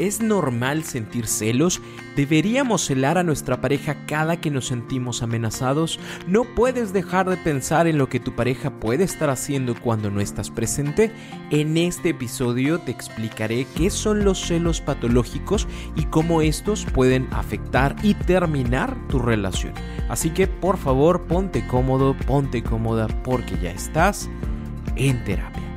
¿Es normal sentir celos? ¿Deberíamos celar a nuestra pareja cada que nos sentimos amenazados? ¿No puedes dejar de pensar en lo que tu pareja puede estar haciendo cuando no estás presente? En este episodio te explicaré qué son los celos patológicos y cómo estos pueden afectar y terminar tu relación. Así que por favor ponte cómodo, ponte cómoda porque ya estás en terapia.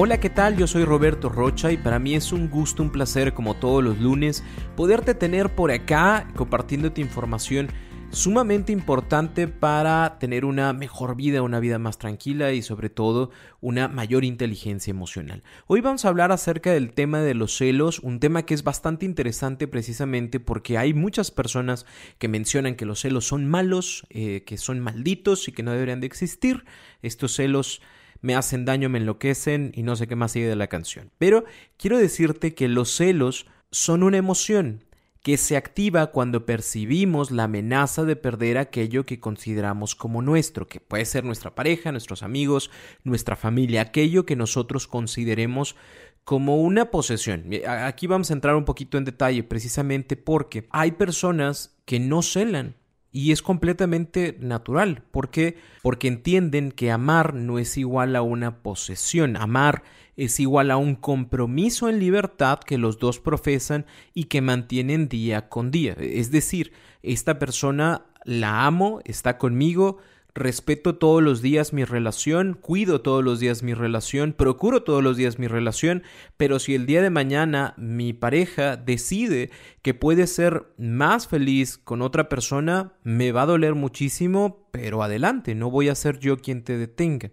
Hola, ¿qué tal? Yo soy Roberto Rocha y para mí es un gusto, un placer como todos los lunes poderte tener por acá compartiéndote información sumamente importante para tener una mejor vida, una vida más tranquila y sobre todo una mayor inteligencia emocional. Hoy vamos a hablar acerca del tema de los celos, un tema que es bastante interesante precisamente porque hay muchas personas que mencionan que los celos son malos, eh, que son malditos y que no deberían de existir. Estos celos me hacen daño, me enloquecen y no sé qué más sigue de la canción. Pero quiero decirte que los celos son una emoción que se activa cuando percibimos la amenaza de perder aquello que consideramos como nuestro, que puede ser nuestra pareja, nuestros amigos, nuestra familia, aquello que nosotros consideremos como una posesión. Aquí vamos a entrar un poquito en detalle precisamente porque hay personas que no celan y es completamente natural. ¿Por qué? Porque entienden que amar no es igual a una posesión. Amar es igual a un compromiso en libertad que los dos profesan y que mantienen día con día. Es decir, esta persona la amo, está conmigo, respeto todos los días mi relación, cuido todos los días mi relación, procuro todos los días mi relación, pero si el día de mañana mi pareja decide que puede ser más feliz con otra persona, me va a doler muchísimo, pero adelante, no voy a ser yo quien te detenga.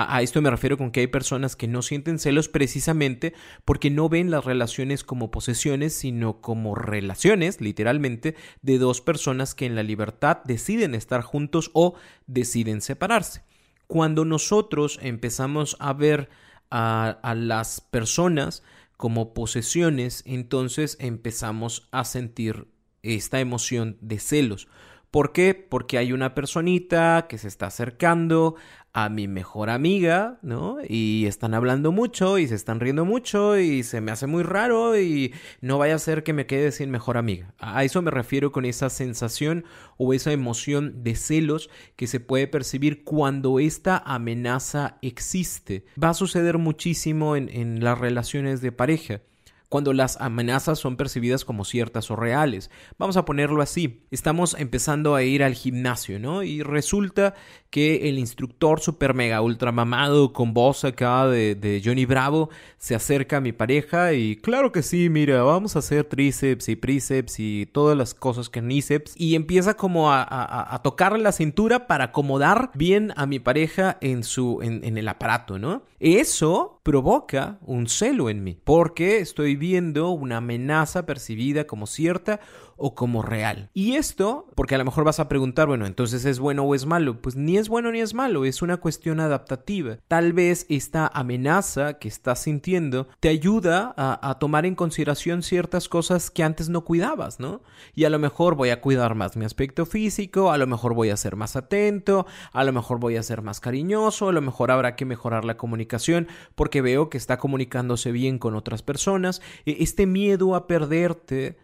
A, esto me refiero con que hay personas que no sienten celos precisamente porque no ven las relaciones como posesiones, sino como relaciones, literalmente, de dos personas que en la libertad deciden estar juntos o deciden separarse. Cuando nosotros empezamos a ver a, las personas como posesiones, entonces empezamos a sentir esta emoción de celos. ¿Por qué? Porque hay una personita que se está acercando a mi mejor amiga, ¿no? Y están hablando mucho y se están riendo mucho y se me hace muy raro y no vaya a ser que me quede sin mejor amiga. A eso me refiero con esa sensación o esa emoción de celos que se puede percibir cuando esta amenaza existe. Va a suceder muchísimo en, en las relaciones de pareja cuando las amenazas son percibidas como ciertas o reales. Vamos a ponerlo así. Estamos empezando a ir al gimnasio, ¿no? Y resulta que el instructor super mega ultra mamado con voz acá de, Johnny Bravo se acerca a mi pareja y claro que sí, mira, vamos a hacer tríceps y príceps y todas las cosas que níceps y empieza como a, a, tocar la cintura para acomodar bien a mi pareja en su en, en el aparato, ¿no? Eso provoca un celo en mí porque estoy viendo una amenaza percibida como cierta o como real. Y esto, porque a lo mejor vas a preguntar, bueno, entonces es bueno o es malo. Pues ni es bueno ni es malo, es una cuestión adaptativa. Tal vez esta amenaza que estás sintiendo te ayuda a, a tomar en consideración ciertas cosas que antes no cuidabas, ¿no? Y a lo mejor voy a cuidar más mi aspecto físico, a lo mejor voy a ser más atento, a lo mejor voy a ser más cariñoso, a lo mejor habrá que mejorar la comunicación porque veo que está comunicándose bien con otras personas. E, este miedo a perderte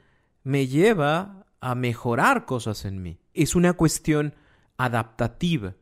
me lleva a mejorar cosas en mí. Es una cuestión adaptativa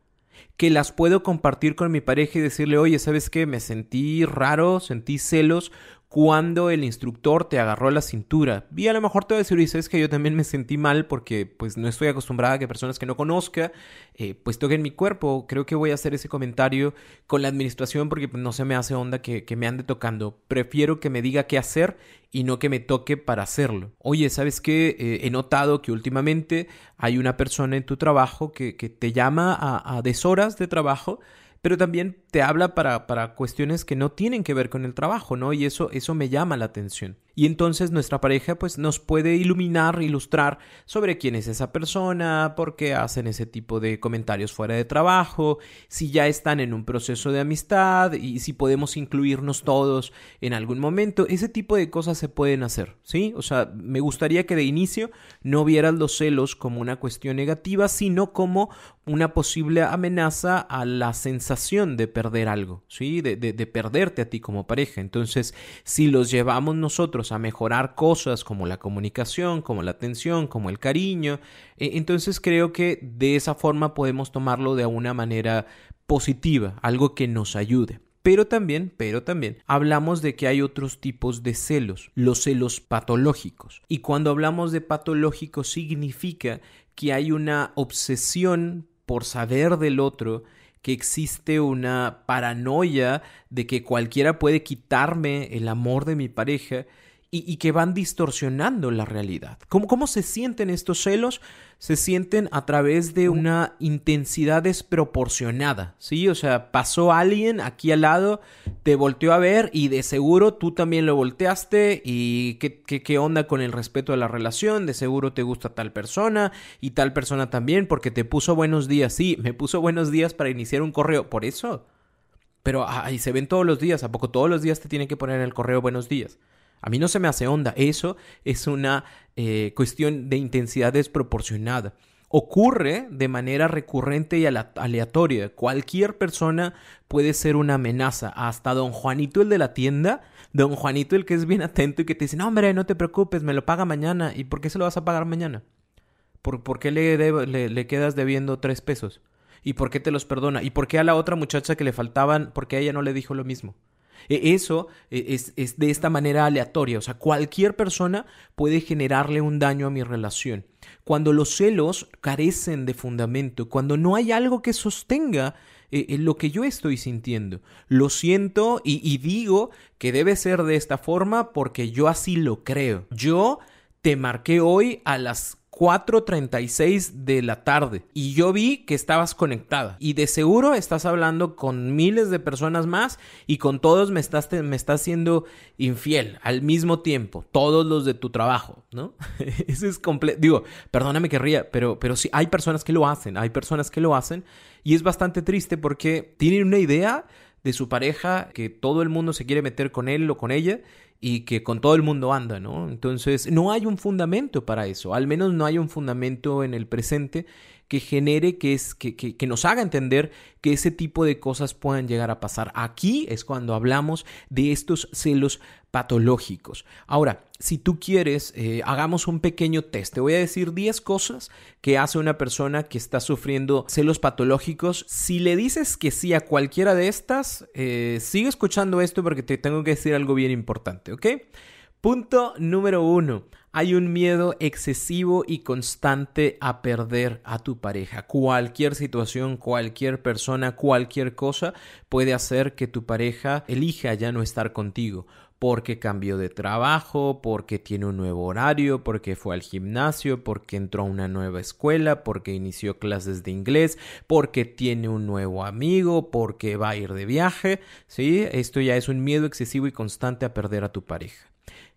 que las puedo compartir con mi pareja y decirle, oye, ¿sabes qué? Me sentí raro, sentí celos cuando el instructor te agarró la cintura. Y a lo mejor te voy a decir, es que yo también me sentí mal porque pues no estoy acostumbrada a que personas que no conozca eh, pues toquen mi cuerpo. Creo que voy a hacer ese comentario con la administración porque pues, no se me hace onda que, me ande tocando. Prefiero que me diga qué hacer y no que me toque para hacerlo. Oye, ¿sabes qué? Eh, he notado que últimamente hay una persona en tu trabajo que, te llama a, a deshoras de trabajo pero también te habla para, para, cuestiones que no tienen que ver con el trabajo, ¿no? Y eso, eso me llama la atención. Y entonces nuestra pareja pues nos puede iluminar, ilustrar sobre quién es esa persona, por qué hacen ese tipo de comentarios fuera de trabajo, si ya están en un proceso de amistad y si podemos incluirnos todos en algún momento. Ese tipo de cosas se pueden hacer, ¿sí? O sea, me gustaría que de inicio no vieras los celos como una cuestión negativa, sino como una posible amenaza a la sensación de perder algo, ¿sí? De, de, de perderte a ti como pareja. Entonces, si los llevamos nosotros a mejorar cosas como la comunicación, como la atención, como el cariño. E, entonces creo que de esa forma podemos tomarlo de una manera positiva, algo que nos ayude. Pero también, pero también, hablamos de que hay otros tipos de celos, los celos patológicos. Y cuando hablamos de patológicos significa que hay una obsesión por saber del otro, que existe una paranoia de que cualquiera puede quitarme el amor de mi pareja y, que van distorsionando la realidad. ¿Cómo, ¿Cómo se sienten estos celos? Se sienten a través de una intensidad desproporcionada, ¿sí? O sea, pasó alguien aquí al lado, te volteó a ver y de seguro tú también lo volteaste y qué, qué, qué onda con el respeto de la relación, de seguro te gusta tal persona y tal persona también porque te puso buenos días, sí, me puso buenos días para iniciar un correo, por eso. Pero ahí se ven todos los días, ¿a poco todos los días te tiene que poner en el correo buenos días? A mí no se me hace onda. Eso es una eh, cuestión de intensidad desproporcionada. Ocurre de manera recurrente y aleatoria. Cualquier persona puede ser una amenaza. Hasta don Juanito el de la tienda, don Juanito el que es bien atento y que te dice, no hombre, no te preocupes, me lo paga mañana. ¿Y por qué se lo vas a pagar mañana? ¿Por, qué le, le, le quedas debiendo tres pesos? ¿Y por qué te los perdona? ¿Y por qué a la otra muchacha que le faltaban, por qué a ella no le dijo lo mismo? E, eso e, es, de esta manera aleatoria, o sea, cualquier persona puede generarle un daño a mi relación. Cuando los celos carecen de fundamento, cuando no hay algo que sostenga eh, lo que yo estoy sintiendo. Lo siento y digo que debe ser de esta forma porque yo así lo creo. Yo te marqué hoy a las 4.36 de la tarde y yo vi que estabas conectada y de seguro estás hablando con miles de personas más y con todos me estás, me estás siendo infiel al mismo tiempo, todos los de tu trabajo, ¿no? Eso es completo, digo, perdóname que ría, pero, pero sí, hay personas que lo hacen, hay personas que lo hacen y es bastante triste porque tienen una idea de su pareja que todo el mundo se quiere meter con él o con ella y que con todo el mundo anda, ¿no? Entonces, no hay un fundamento para eso, al menos no hay un fundamento en el presente que genere, que, es, que, que, nos haga entender que ese tipo de cosas puedan llegar a pasar. Aquí es cuando hablamos de estos celos patológicos. Ahora, si tú quieres, eh, hagamos un pequeño test. Te voy a decir 10 cosas que hace una persona que está sufriendo celos patológicos. Si le dices que sí a cualquiera de estas, eh, sigue escuchando esto porque te tengo que decir algo bien importante, ¿ok? Punto número uno. Hay un miedo excesivo y constante a perder a tu pareja. Cualquier situación, cualquier persona, cualquier cosa puede hacer que tu pareja elija ya no estar contigo porque cambió de trabajo, porque tiene un nuevo horario, porque fue al gimnasio, porque entró a una nueva escuela, porque inició clases de inglés, porque tiene un nuevo amigo, porque va a ir de viaje, ¿sí? Esto ya es un miedo excesivo y constante a perder a tu pareja.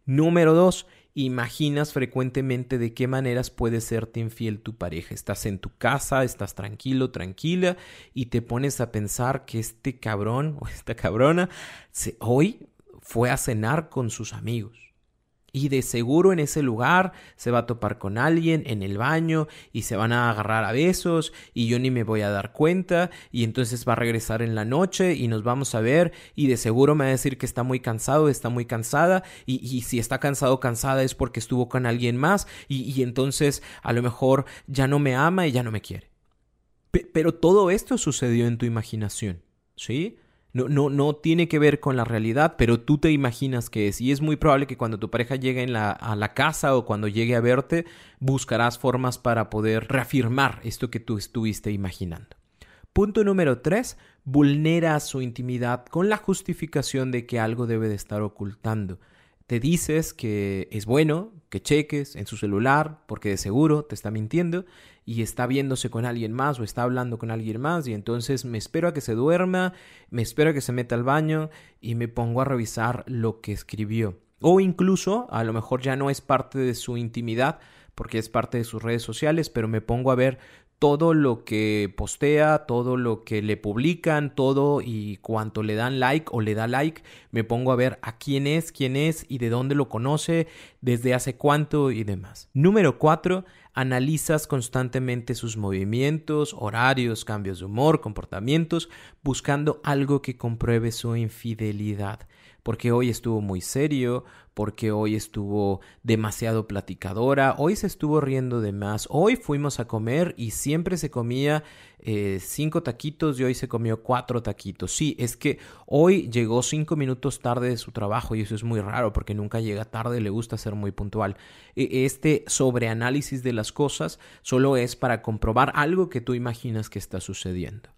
Número dos, imaginas frecuentemente de qué maneras puede serte infiel tu pareja. Estás en tu casa, estás tranquilo, tranquila y te pones a pensar que este cabrón o esta cabrona se, hoy fue a cenar con sus amigos. Y de seguro en ese lugar se va a topar con alguien en el baño y se van a agarrar a besos y yo ni me voy a dar cuenta y entonces va a regresar en la noche y nos vamos a ver y de seguro me va a decir que está muy cansado, está muy cansada y, si está cansado cansada es porque estuvo con alguien más y, y entonces a lo mejor ya no me ama y ya no me quiere. pero todo esto sucedió en tu imaginación, ¿sí? No, no, no tiene que ver con la realidad, pero tú te imaginas que es. Y es muy probable que cuando tu pareja llegue a la casa o cuando llegue a verte, buscarás formas para poder reafirmar esto que tú estuviste imaginando. Punto número 3. Vulnera su intimidad con la justificación de que algo debe de estar ocultando. Te dices que es bueno que cheques en su celular porque de seguro te está mintiendo y está viéndose con alguien más o está hablando con alguien más y entonces me espero a que se duerma, me espero a que se meta al baño y me pongo a revisar lo que escribió. O incluso, a lo mejor ya no es parte de su intimidad porque es parte de sus redes sociales, pero me pongo a ver todo lo que postea, todo lo que le publican, todo y cuanto le dan like o le da like, me pongo a ver a quién es, quién es y de dónde lo conoce, desde hace cuánto y demás. Número 4. Analizas constantemente sus movimientos, horarios, cambios de humor, comportamientos, buscando algo que compruebe su infidelidad porque hoy estuvo muy serio, porque hoy estuvo demasiado platicadora, hoy se estuvo riendo de más, hoy fuimos a comer y siempre se comía eh, cinco taquitos y hoy se comió cuatro taquitos. Sí, es que hoy llegó cinco minutos tarde de su trabajo y eso es muy raro porque nunca llega tarde, le gusta ser muy puntual. E, este sobreanálisis de las cosas solo es para comprobar algo que tú imaginas que está sucediendo.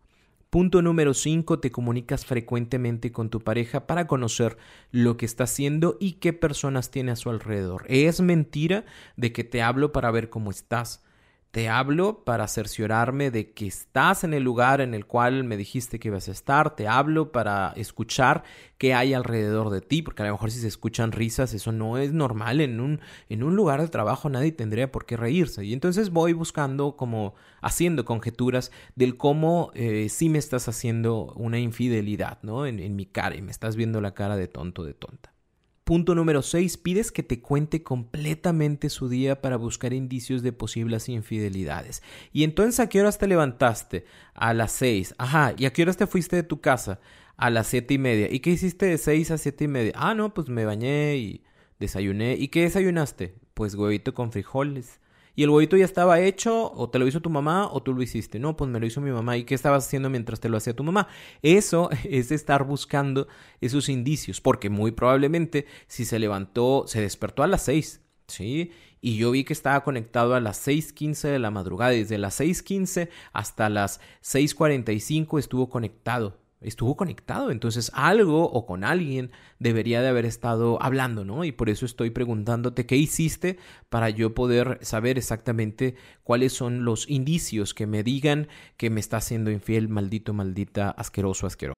Punto número 5. Te comunicas frecuentemente con tu pareja para conocer lo que está haciendo y qué personas tiene a su alrededor. Es mentira de que te hablo para ver cómo estás. Te hablo para cerciorarme de que estás en el lugar en el cual me dijiste que ibas a estar. Te hablo para escuchar qué hay alrededor de ti, porque a lo mejor si se escuchan risas, eso no es normal. En un, en un lugar de trabajo nadie tendría por qué reírse. Y entonces voy buscando como haciendo conjeturas del cómo eh, sí me estás haciendo una infidelidad, ¿no? En, en mi cara y me estás viendo la cara de tonto, de tonta. Punto número 6. Pides que te cuente completamente su día para buscar indicios de posibles infidelidades. Y entonces, ¿a qué horas te levantaste? A las 6. Ajá. ¿Y a qué horas te fuiste de tu casa? A las siete y media. ¿Y qué hiciste de 6 a siete y media? Ah, no, pues me bañé y desayuné. ¿Y qué desayunaste? Pues huevito con frijoles y el huevito ya estaba hecho, o te lo hizo tu mamá, o tú lo hiciste. No, pues me lo hizo mi mamá. ¿Y qué estabas haciendo mientras te lo hacía tu mamá? Eso es estar buscando esos indicios, porque muy probablemente si se levantó, se despertó a las seis, ¿sí? Y yo vi que estaba conectado a las 6.15 de la madrugada. Desde las 6.15 hasta las 6.45 estuvo conectado estuvo conectado. Entonces algo o con alguien debería de haber estado hablando, ¿no? Y por eso estoy preguntándote qué hiciste para yo poder saber exactamente cuáles son los indicios que me digan que me está haciendo infiel, maldito, maldita, asqueroso, asqueroso.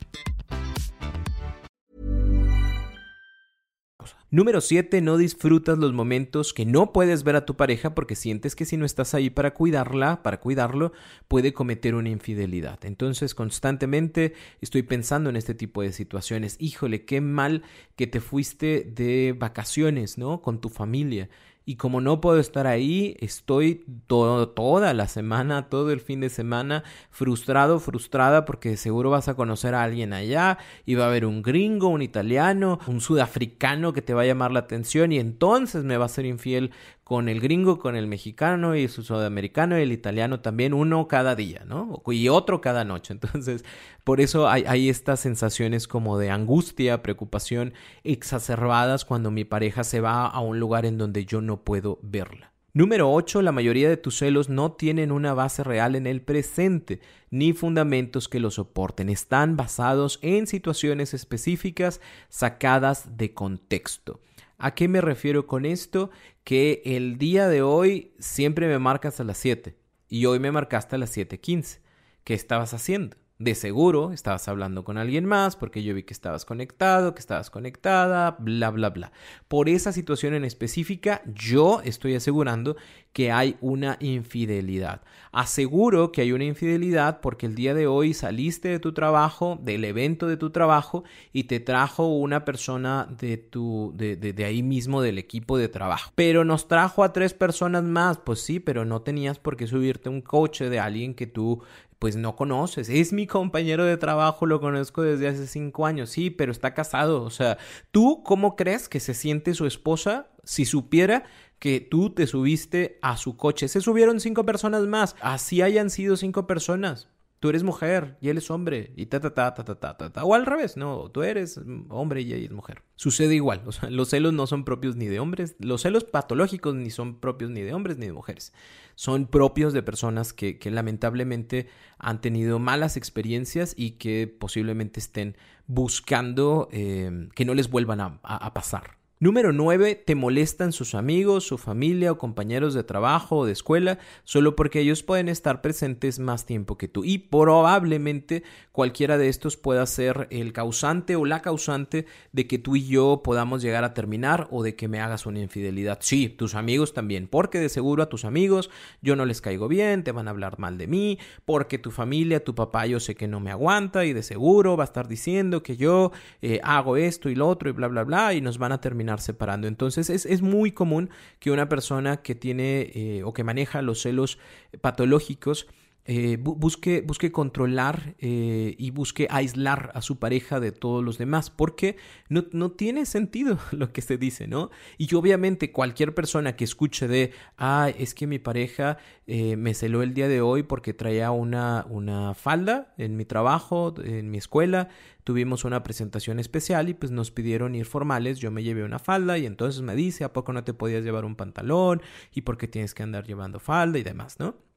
Número 7. No disfrutas los momentos que no puedes ver a tu pareja porque sientes que si no estás ahí para cuidarla, para cuidarlo, puede cometer una infidelidad. Entonces constantemente estoy pensando en este tipo de situaciones. Híjole, qué mal que te fuiste de vacaciones, ¿no? Con tu familia y como no puedo estar ahí, estoy toda la semana, todo el fin de semana, frustrado, frustrada, porque seguro vas a conocer a alguien allá y va a haber un gringo, un italiano, un sudafricano que te va a llamar la atención y entonces me va a ser infiel con el gringo, con el mexicano y su sudamericano y el italiano también, uno cada día, ¿no? Y otro cada noche. Entonces, por eso hay, hay, estas sensaciones como de angustia, preocupación exacerbadas cuando mi pareja se va a un lugar en donde yo no puedo verla. Número 8. La mayoría de tus celos no tienen una base real en el presente, ni fundamentos que lo soporten. Están basados en situaciones específicas sacadas de contexto. ¿A qué me refiero con esto? Que el día de hoy siempre me marcas a las 7 y hoy me marcaste a las 7.15. ¿Qué estabas haciendo? De seguro estabas hablando con alguien más porque yo vi que estabas conectado, que estabas conectada, bla, bla, bla. Por esa situación en específica, yo estoy asegurando que hay una infidelidad. Aseguro que hay una infidelidad porque el día de hoy saliste de tu trabajo, del evento de tu trabajo, y te trajo una persona de tu, de, de, de ahí mismo del equipo de trabajo. Pero nos trajo a tres personas más. Pues sí, pero no tenías por qué subirte un coche de alguien que tú pues no conoces. Es mi compañero de trabajo, lo conozco desde hace cinco años, sí, pero está casado. O sea, ¿tú cómo crees que se siente su esposa si supiera que tú te subiste a su coche? Se subieron cinco personas más. Así hayan sido cinco personas tú eres mujer y él es hombre y ta ta ta ta ta ta ta o al revés, no, tú eres hombre y ella es mujer. Sucede igual, o sea, los celos no son propios ni de hombres, los celos patológicos ni son propios ni de hombres ni de mujeres. Son propios de personas que, lamentablemente han tenido malas experiencias y que posiblemente estén buscando eh, que no les vuelvan a pasar. Número 9. Te molestan sus amigos, su familia o compañeros de trabajo o de escuela solo porque ellos pueden estar presentes más tiempo que tú. Y probablemente cualquiera de estos pueda ser el causante o la causante de que tú y yo podamos llegar a terminar o de que me hagas una infidelidad. Sí, tus amigos también, porque de seguro a tus amigos yo no les caigo bien, te van a hablar mal de mí, porque tu familia, tu papá yo sé que no me aguanta y de seguro va a estar diciendo que yo eh, hago esto y lo otro y bla, bla, bla y nos van a terminar separando. Entonces es, es muy común que una persona que tiene eh, o que maneja los celos patológicos eh, busque, busque controlar eh, y busque aislar a su pareja de todos los demás, porque no, no, tiene sentido lo que se dice, ¿no? Y obviamente cualquier persona que escuche de, ah, es que mi pareja eh, me celó el día de hoy porque traía una, una falda en mi trabajo, en mi escuela, tuvimos una presentación especial y pues nos pidieron ir formales, yo me llevé una falda y entonces me dice, ¿a poco no te podías llevar un pantalón? ¿Y por qué tienes que andar llevando falda y demás, ¿no?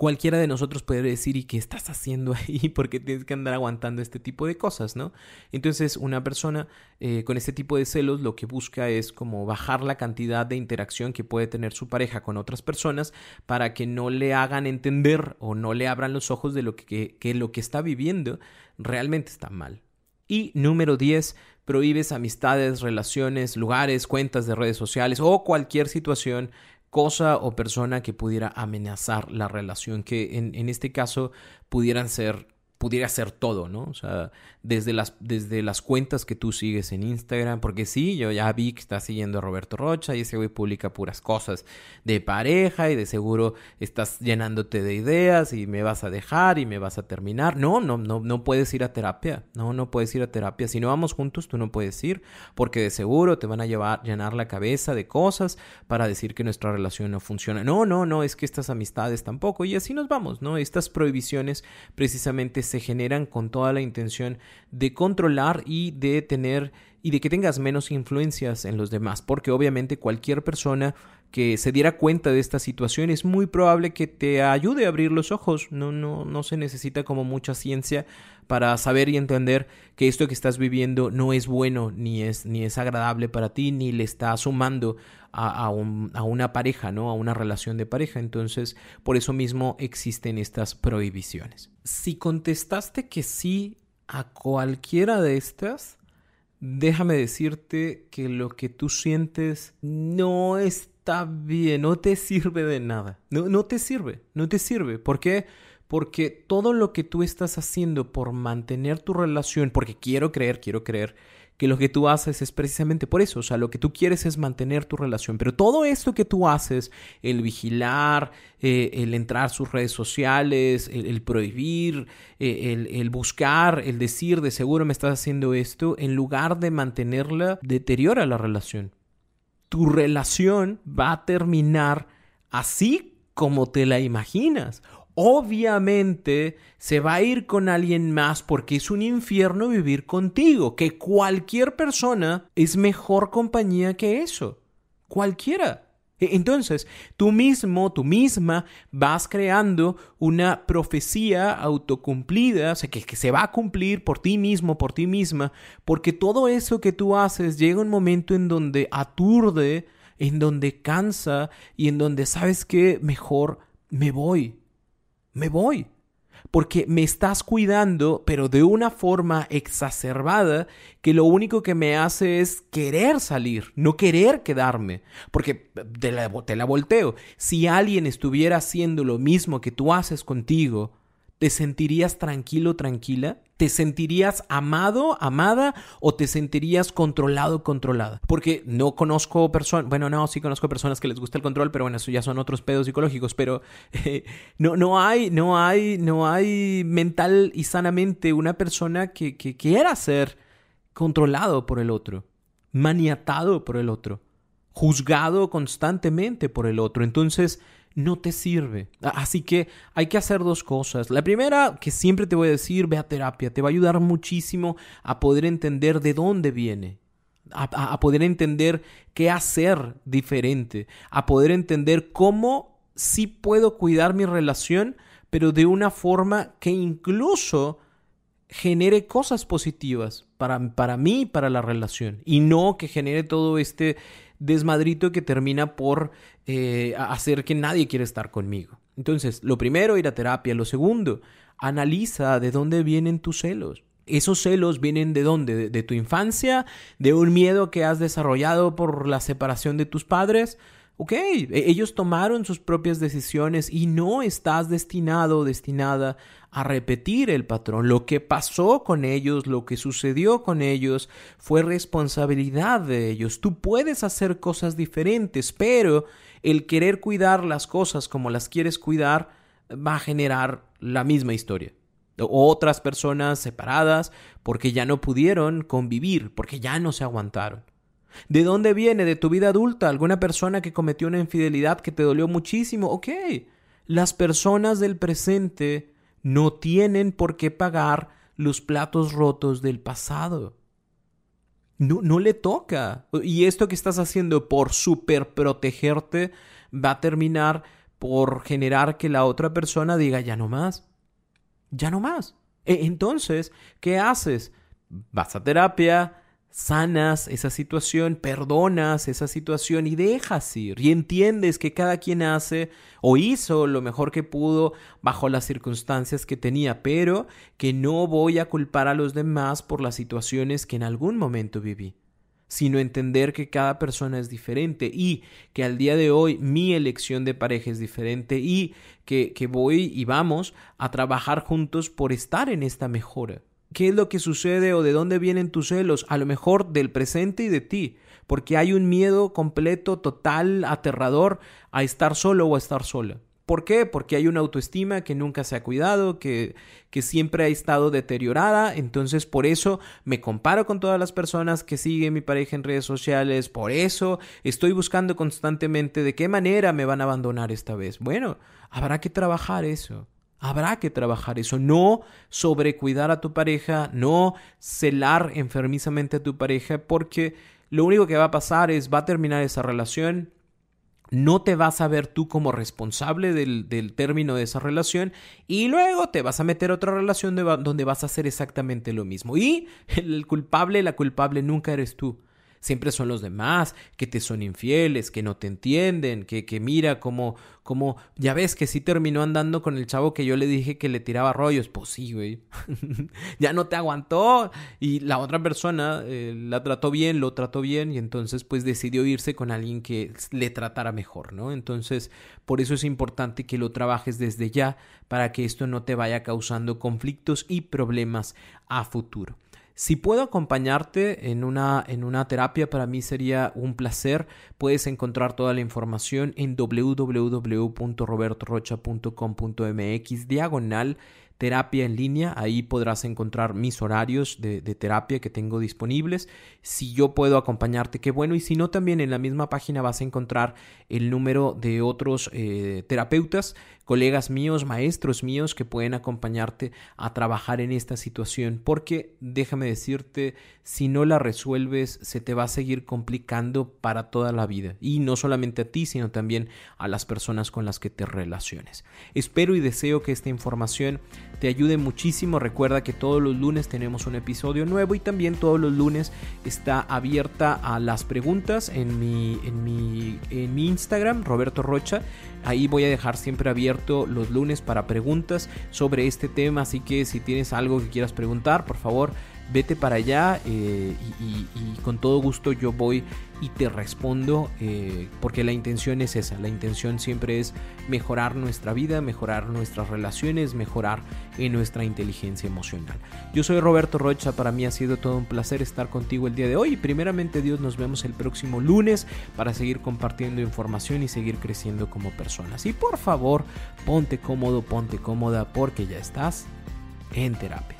Cualquiera de nosotros puede decir, ¿y qué estás haciendo ahí? Porque tienes que andar aguantando este tipo de cosas, ¿no? Entonces, una persona eh, con este tipo de celos lo que busca es como bajar la cantidad de interacción que puede tener su pareja con otras personas para que no le hagan entender o no le abran los ojos de lo que, que lo que está viviendo realmente está mal. Y número 10, prohíbes amistades, relaciones, lugares, cuentas de redes sociales o cualquier situación cosa o persona que pudiera amenazar la relación, que en, en este caso pudieran ser pudiera ser todo, ¿no? O sea, desde las, desde las cuentas que tú sigues en Instagram, porque sí, yo ya vi que estás siguiendo a Roberto Rocha y ese güey publica puras cosas de pareja y de seguro estás llenándote de ideas y me vas a dejar y me vas a terminar. No, no, no, no puedes ir a terapia, no, no puedes ir a terapia. Si no vamos juntos, tú no puedes ir, porque de seguro te van a llevar, llenar la cabeza de cosas para decir que nuestra relación no funciona. No, no, no, es que estas amistades tampoco, y así nos vamos, ¿no? Estas prohibiciones precisamente se generan con toda la intención de controlar y de tener y de que tengas menos influencias en los demás, porque obviamente cualquier persona que se diera cuenta de esta situación es muy probable que te ayude a abrir los ojos. No, no, no se necesita como mucha ciencia para saber y entender que esto que estás viviendo no es bueno, ni es, ni es agradable para ti, ni le está sumando a, a, un, a una pareja, ¿no? A una relación de pareja. Entonces, por eso mismo existen estas prohibiciones. Si contestaste que sí a cualquiera de estas, déjame decirte que lo que tú sientes no está bien, no te sirve de nada. No, te sirve, no te sirve. ¿Por qué? Porque todo lo que tú estás haciendo por mantener tu relación, porque quiero creer, quiero creer que lo que tú haces es precisamente por eso, o sea, lo que tú quieres es mantener tu relación, pero todo esto que tú haces, el vigilar, eh, el entrar a sus redes sociales, el, prohibir, eh, el, el, buscar, el decir de seguro me estás haciendo esto, en lugar de mantenerla, deteriora la relación. Tu relación va a terminar así como te la imaginas obviamente se va a ir con alguien más porque es un infierno vivir contigo, que cualquier persona es mejor compañía que eso. Cualquiera. E, entonces, tú mismo, tú misma, vas creando una profecía autocumplida, o sea, que, se va a cumplir por ti mismo, por ti misma, porque todo eso que tú haces llega un momento en donde aturde, en donde cansa y en donde sabes que mejor me voy, me voy. porque me estás cuidando, pero de una forma exacerbada que lo único que me hace es querer salir, no querer quedarme, porque te la, la volteo. Si alguien estuviera haciendo lo mismo que tú haces contigo, ¿Te sentirías tranquilo, tranquila? ¿Te sentirías amado, amada o te sentirías controlado, controlada? Porque no conozco personas, bueno, no, sí conozco personas que les gusta el control, pero bueno, eso ya son otros pedos psicológicos, pero no, no hay, no hay, no hay mental y sanamente una persona que, que quiera ser controlado por el otro, maniatado por el otro, juzgado constantemente por el otro. Entonces, no te sirve. Así que hay que hacer dos cosas. La primera, que siempre te voy a decir, ve a terapia. Te va a ayudar muchísimo a poder entender de dónde viene. A, poder entender qué hacer diferente. A poder entender cómo sí puedo cuidar mi relación, pero de una forma que incluso genere cosas positivas para, para mí y para la relación. Y no que genere todo este desmadrito que termina por eh, hacer que nadie quiera estar conmigo. Entonces, lo primero, ir a terapia. Lo segundo, analiza de dónde vienen tus celos. ¿Esos celos vienen de dónde? ¿De, tu infancia? ¿De un miedo que has desarrollado por la separación de tus padres? Ok, e, ellos tomaron sus propias decisiones y no estás destinado o destinada a repetir el patrón. Lo que pasó con ellos, lo que sucedió con ellos, fue responsabilidad de ellos. Tú puedes hacer cosas diferentes, pero el querer cuidar las cosas como las quieres cuidar va a generar la misma historia. Otras personas separadas porque ya no pudieron convivir, porque ya no se aguantaron. ¿De dónde viene? ¿De tu vida adulta? ¿Alguna persona que cometió una infidelidad que te dolió muchísimo? Ok. Las personas del presente no tienen por qué pagar los platos rotos del pasado. No, no le toca. Y esto que estás haciendo por super protegerte va a terminar por generar que la otra persona diga ya no más. Ya no más. E, entonces, ¿qué haces? Vas a terapia, sanas esa situación, perdonas esa situación y dejas ir y entiendes que cada quien hace o hizo lo mejor que pudo bajo las circunstancias que tenía, pero que no voy a culpar a los demás por las situaciones que en algún momento viví sino entender que cada persona es diferente y que al día de hoy mi elección de pareja es diferente y que, que voy y vamos a trabajar juntos por estar en esta mejora. ¿Qué es lo que sucede o de dónde vienen tus celos? A lo mejor del presente y de ti, porque hay un miedo completo, total, aterrador a estar solo o a estar sola. ¿Por qué? Porque hay una autoestima que nunca se ha cuidado, que, que siempre ha estado deteriorada. Entonces, por eso me comparo con todas las personas que siguen mi pareja en redes sociales. Por eso estoy buscando constantemente de qué manera me van a abandonar esta vez. Bueno, habrá que trabajar eso. Habrá que trabajar eso, no sobrecuidar a tu pareja, no celar enfermizamente a tu pareja, porque lo único que va a pasar es va a terminar esa relación, no te vas a ver tú como responsable del, término de esa relación y luego te vas a meter a otra relación donde vas a hacer exactamente lo mismo. Y el culpable, la culpable nunca eres tú siempre son los demás, que te son infieles, que no te entienden, que, que mira como, como, ya ves que sí terminó andando con el chavo que yo le dije que le tiraba rollos, pues sí, güey, ya no te aguantó y la otra persona eh, la trató bien, lo trató bien y entonces pues decidió irse con alguien que le tratara mejor, ¿no? Entonces, por eso es importante que lo trabajes desde ya para que esto no te vaya causando conflictos y problemas a futuro. Si puedo acompañarte en una, en una terapia, para mí sería un placer. Puedes encontrar toda la información en www.robertorocha.com.mx diagonal terapia en línea. Ahí podrás encontrar mis horarios de, terapia que tengo disponibles. Si yo puedo acompañarte, qué bueno. Y si no, también en la misma página vas a encontrar el número de otros eh, terapeutas, colegas míos, maestros míos que pueden acompañarte a trabajar en esta situación. Porque déjame decirte, si no la resuelves, se te va a seguir complicando para toda la vida. Y no solamente a ti, sino también a las personas con las que te relaciones. Espero y deseo que esta información te ayude muchísimo. Recuerda que todos los lunes tenemos un episodio nuevo y también todos los lunes está abierta a las preguntas en mi, en mi, en mi Instagram, Roberto Rocha. Ahí voy a dejar siempre abierto los lunes para preguntas sobre este tema, así que si tienes algo que quieras preguntar, por favor, vete para allá eh, y, con todo gusto yo voy y te respondo eh, porque la intención es esa, la intención siempre es mejorar nuestra vida, mejorar nuestras relaciones, mejorar en nuestra inteligencia emocional. Yo soy Roberto Rocha, para mí ha sido todo un placer estar contigo el día de hoy primeramente Dios nos vemos el próximo lunes para seguir compartiendo información y seguir creciendo como personas. Y por favor, ponte cómodo, ponte cómoda porque ya estás en terapia.